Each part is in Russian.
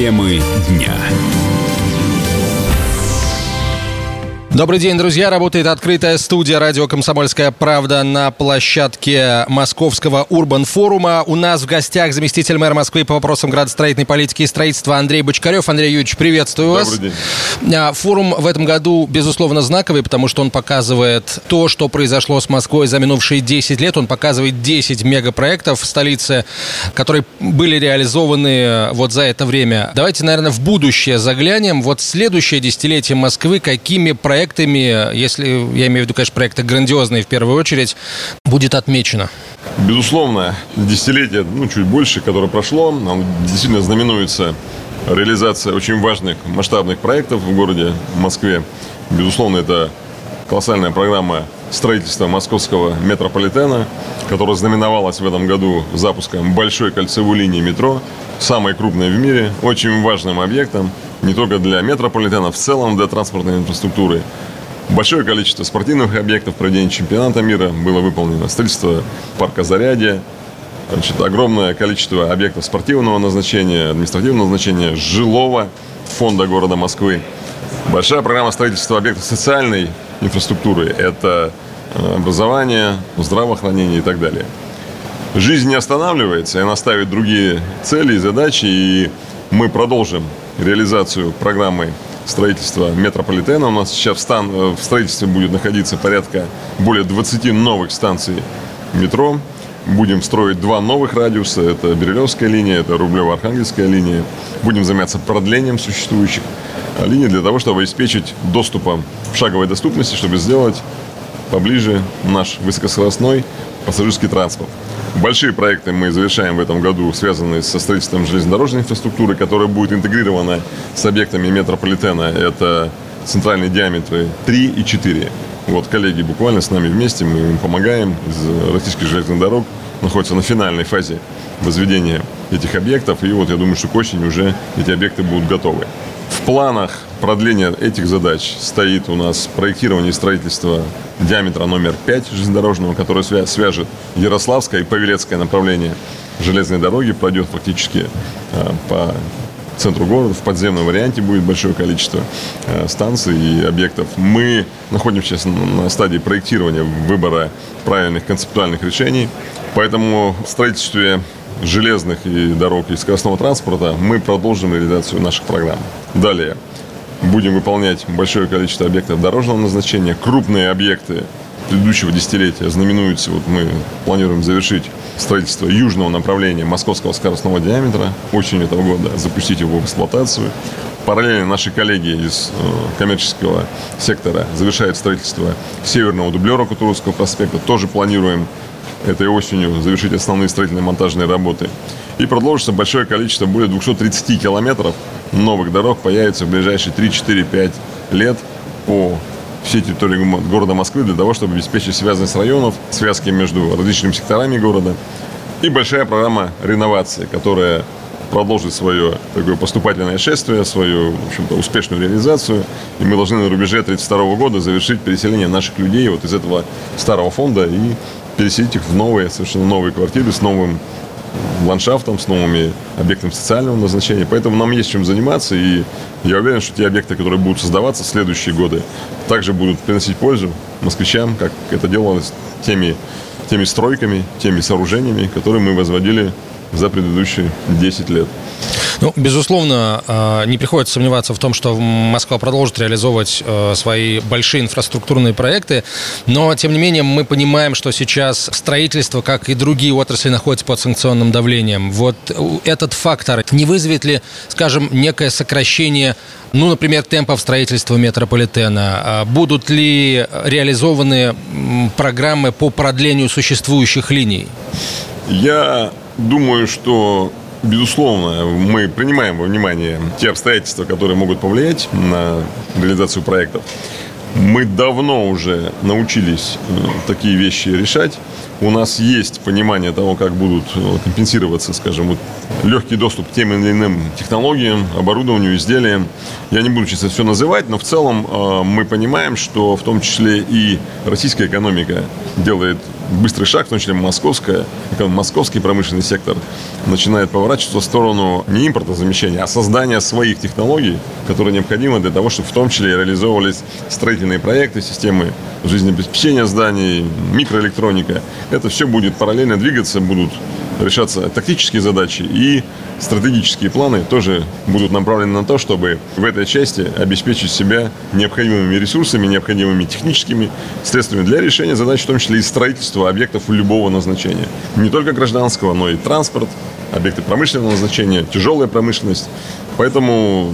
Темы дня. Добрый день, друзья. Работает открытая студия радио «Комсомольская правда» на площадке Московского Урбан-форума. У нас в гостях заместитель мэра Москвы по вопросам градостроительной политики и строительства Андрей Бочкарев. Андрей Юрьевич, приветствую вас. Добрый день. А, Форум в этом году, безусловно, знаковый, потому что он показывает то, что произошло с Москвой за минувшие 10 лет. Он показывает 10 мегапроектов в столице, которые были реализованы вот за это время. Давайте, наверное, в будущее заглянем. Вот следующее десятилетие Москвы, какими проектами проектами, если я имею в виду, конечно, проекты грандиозные в первую очередь, будет отмечено? Безусловно, десятилетие, ну, чуть больше, которое прошло, оно действительно знаменуется реализация очень важных масштабных проектов в городе Москве. Безусловно, это колоссальная программа строительства московского метрополитена, которая знаменовалась в этом году запуском большой кольцевой линии метро, самой крупной в мире, очень важным объектом, не только для метрополитена, в целом для транспортной инфраструктуры. Большое количество спортивных объектов проведения чемпионата мира было выполнено. Строительство парка Зарядье, значит, огромное количество объектов спортивного назначения, административного назначения, жилого фонда города Москвы. Большая программа строительства объектов социальной инфраструктуры. Это э, образование, здравоохранение и так далее. Жизнь не останавливается, и она ставит другие цели и задачи, и мы продолжим реализацию программы строительства метрополитена. У нас сейчас в, стан, э, в строительстве будет находиться порядка более 20 новых станций метро. Будем строить два новых радиуса. Это Берилевская линия, это Рублево-Архангельская линия. Будем заниматься продлением существующих линий для того, чтобы обеспечить доступом в шаговой доступности, чтобы сделать поближе наш высокоскоростной пассажирский транспорт. Большие проекты мы завершаем в этом году, связанные со строительством железнодорожной инфраструктуры, которая будет интегрирована с объектами метрополитена. Это центральные диаметры 3 и 4. Вот коллеги буквально с нами вместе, мы им помогаем из российских железных дорог, находятся на финальной фазе возведения этих объектов. И вот я думаю, что к осени уже эти объекты будут готовы. Планах продления этих задач стоит у нас проектирование и строительство диаметра номер 5 железнодорожного, который свяжет Ярославское и Павелецкое направление железной дороги, пройдет фактически э, по центру города. В подземном варианте будет большое количество э, станций и объектов. Мы находимся сейчас на стадии проектирования, выбора правильных концептуальных решений. Поэтому в строительстве железных и дорог и скоростного транспорта мы продолжим реализацию наших программ. Далее. Будем выполнять большое количество объектов дорожного назначения. Крупные объекты предыдущего десятилетия знаменуются. Вот мы планируем завершить строительство южного направления московского скоростного диаметра осенью этого года, запустить его в эксплуатацию. Параллельно наши коллеги из э, коммерческого сектора завершают строительство северного дублера Кутузовского проспекта. Тоже планируем этой осенью завершить основные строительные монтажные работы. И продолжится большое количество, более 230 километров новых дорог появится в ближайшие 3-4-5 лет по всей территории города Москвы для того, чтобы обеспечить связанность районов, связки между различными секторами города. И большая программа реновации, которая продолжит свое такое поступательное шествие, свою, в общем-то, успешную реализацию. И мы должны на рубеже 1932 года завершить переселение наших людей вот из этого старого фонда и переселить их в новые, совершенно новые квартиры с новым ландшафтом, с новыми объектами социального назначения. Поэтому нам есть чем заниматься, и я уверен, что те объекты, которые будут создаваться в следующие годы, также будут приносить пользу москвичам, как это делалось теми, теми стройками, теми сооружениями, которые мы возводили за предыдущие 10 лет. Ну, безусловно, а, не приходится сомневаться в том, что Москва продолжит реализовывать а, свои большие инфраструктурные проекты, но, тем не менее, мы понимаем, что сейчас строительство, как и другие отрасли, находится под санкционным давлением. Вот этот фактор не вызовет ли, скажем, некое сокращение ну, например, темпов строительства метрополитена? А будут ли реализованы программы по продлению существующих линий? Я думаю, что Безусловно, мы принимаем во внимание те обстоятельства, которые могут повлиять на реализацию проектов. Мы давно уже научились э, такие вещи решать. У нас есть понимание того, как будут э, компенсироваться, скажем, вот легкий доступ к тем или иным технологиям, оборудованию, изделиям. Я не буду сейчас все называть, но в целом э, мы понимаем, что в том числе и российская экономика делает быстрый шаг, в том числе московская, московский промышленный сектор начинает поворачиваться в сторону не импортозамещения, а создания своих технологий, которые необходимы для того, чтобы в том числе реализовывались строительные проекты, системы жизнеобеспечения зданий, микроэлектроника. Это все будет параллельно двигаться, будут решаться тактические задачи и стратегические планы тоже будут направлены на то, чтобы в этой части обеспечить себя необходимыми ресурсами, необходимыми техническими средствами для решения задач, в том числе и строительства объектов любого назначения. Не только гражданского, но и транспорт, объекты промышленного назначения, тяжелая промышленность. Поэтому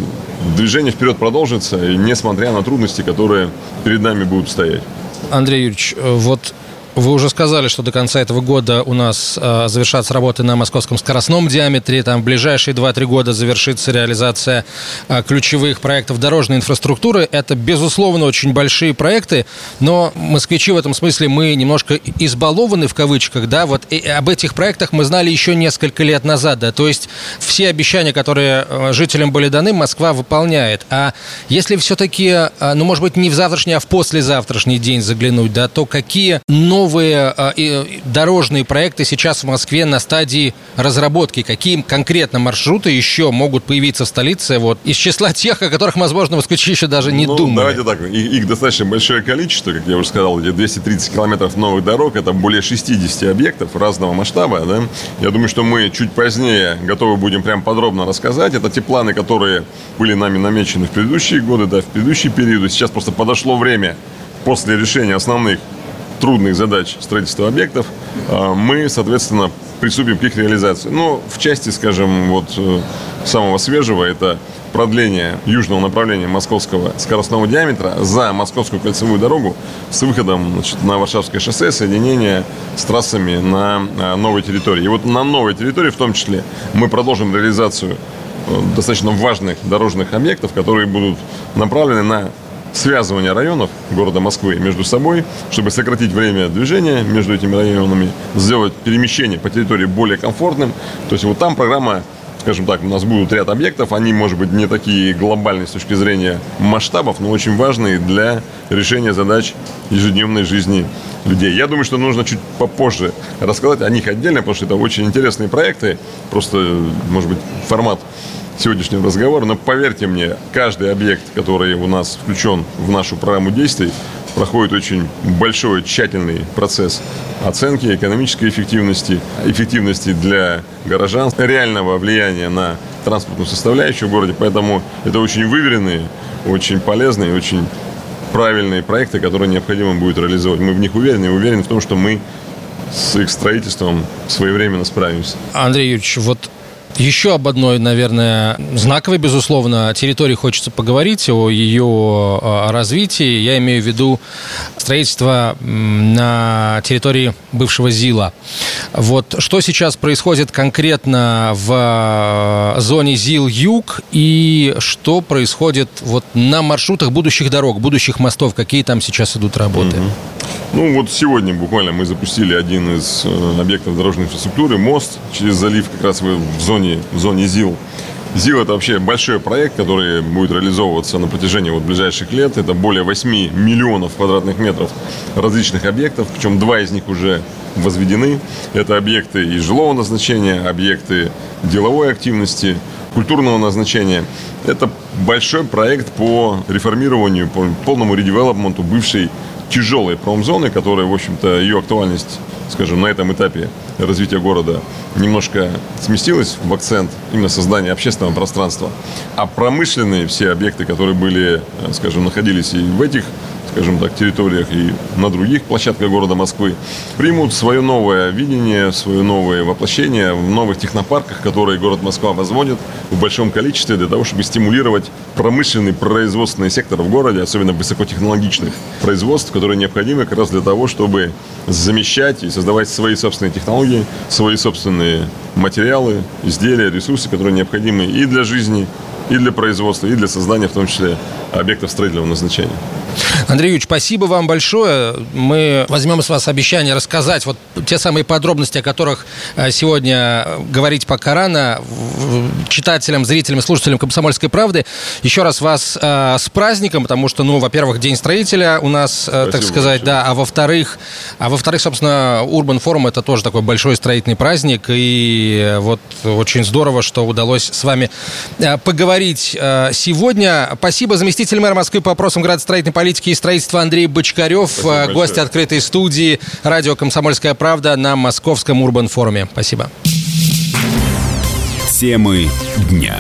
движение вперед продолжится, несмотря на трудности, которые перед нами будут стоять. Андрей Юрьевич, вот вы уже сказали, что до конца этого года у нас э, завершатся работы на московском скоростном диаметре. Там в ближайшие 2-3 года завершится реализация э, ключевых проектов дорожной инфраструктуры. Это, безусловно, очень большие проекты, но москвичи в этом смысле мы немножко избалованы в кавычках, да, вот и об этих проектах мы знали еще несколько лет назад, да, то есть все обещания, которые э, жителям были даны, Москва выполняет. А если все-таки, э, ну, может быть, не в завтрашний, а в послезавтрашний день заглянуть, да, то какие новые новые э, дорожные проекты сейчас в Москве на стадии разработки? Какие конкретно маршруты еще могут появиться в столице вот, из числа тех, о которых, возможно, москвичи еще даже не ну, думали? Давайте так, их, их достаточно большое количество, как я уже сказал, эти 230 километров новых дорог, это более 60 объектов разного масштаба. Да? Я думаю, что мы чуть позднее готовы будем прям подробно рассказать. Это те планы, которые были нами намечены в предыдущие годы, да, в предыдущие периоды. Сейчас просто подошло время после решения основных трудных задач строительства объектов, а, мы, соответственно, приступим к их реализации. Но в части, скажем, вот э, самого свежего, это продление южного направления московского скоростного диаметра за московскую кольцевую дорогу с выходом значит, на Варшавское шоссе, соединение с трассами на э, новой территории. И вот на новой территории в том числе мы продолжим реализацию э, достаточно важных дорожных объектов, которые будут направлены на связывания районов города Москвы между собой, чтобы сократить время движения между этими районами, сделать перемещение по территории более комфортным. То есть вот там программа скажем так, у нас будут ряд объектов, они, может быть, не такие глобальные с точки зрения масштабов, но очень важные для решения задач ежедневной жизни людей. Я думаю, что нужно чуть попозже рассказать о них отдельно, потому что это очень интересные проекты. Просто, может быть, формат сегодняшнего разговора, но поверьте мне, каждый объект, который у нас включен в нашу программу действий, проходит очень большой, тщательный процесс оценки экономической эффективности, эффективности для горожан, реального влияния на транспортную составляющую в городе. Поэтому это очень выверенные, очень полезные, очень правильные проекты, которые необходимо будет реализовать. Мы в них уверены и уверены в том, что мы с их строительством своевременно справимся. Андрей Юрьевич, вот еще об одной, наверное, знаковой, безусловно, территории хочется поговорить, о ее развитии. Я имею в виду строительство на территории бывшего ЗИЛа. Вот что сейчас происходит конкретно в зоне ЗИЛ-Юг и что происходит вот на маршрутах будущих дорог, будущих мостов, какие там сейчас идут работы? Угу. Ну вот сегодня буквально мы запустили один из э, объектов дорожной инфраструктуры, мост через залив как раз в зоне, в зоне ЗИЛ. ЗИЛ – это вообще большой проект, который будет реализовываться на протяжении вот ближайших лет. Это более 8 миллионов квадратных метров различных объектов, причем два из них уже возведены. Это объекты и жилого назначения, объекты деловой активности, культурного назначения. Это большой проект по реформированию, по полному редевелопменту бывшей тяжелой промзоны, которая, в общем-то, ее актуальность, скажем, на этом этапе развития города немножко сместилась в акцент именно создания общественного пространства. А промышленные все объекты, которые были, скажем, находились и в этих скажем так, территориях и на других площадках города Москвы, примут свое новое видение, свое новое воплощение в новых технопарках, которые город Москва возводит в большом количестве для того, чтобы стимулировать промышленный производственный сектор в городе, особенно высокотехнологичных производств, которые необходимы как раз для того, чтобы замещать и создавать свои собственные технологии, свои собственные материалы, изделия, ресурсы, которые необходимы и для жизни, и для производства, и для создания, в том числе, объектов строительного назначения. Андрей Юрьевич, спасибо вам большое. Мы возьмем с вас обещание рассказать вот те самые подробности, о которых э, сегодня говорить пока рано читателям, зрителям, слушателям «Комсомольской правды». Еще раз вас э, с праздником, потому что, ну, во-первых, День строителя у нас, э, так сказать, большое. да, а во-вторых, а во-вторых, собственно, Urban Forum это тоже такой большой строительный праздник, и вот очень здорово, что удалось с вами э, поговорить э, сегодня. Спасибо заместитель мэра Москвы по вопросам градостроительной политики и строительства Андрей Бочкарев, Спасибо гость открытой студии радио «Комсомольская правда» на Московском Урбан форуме. Спасибо. Темы дня.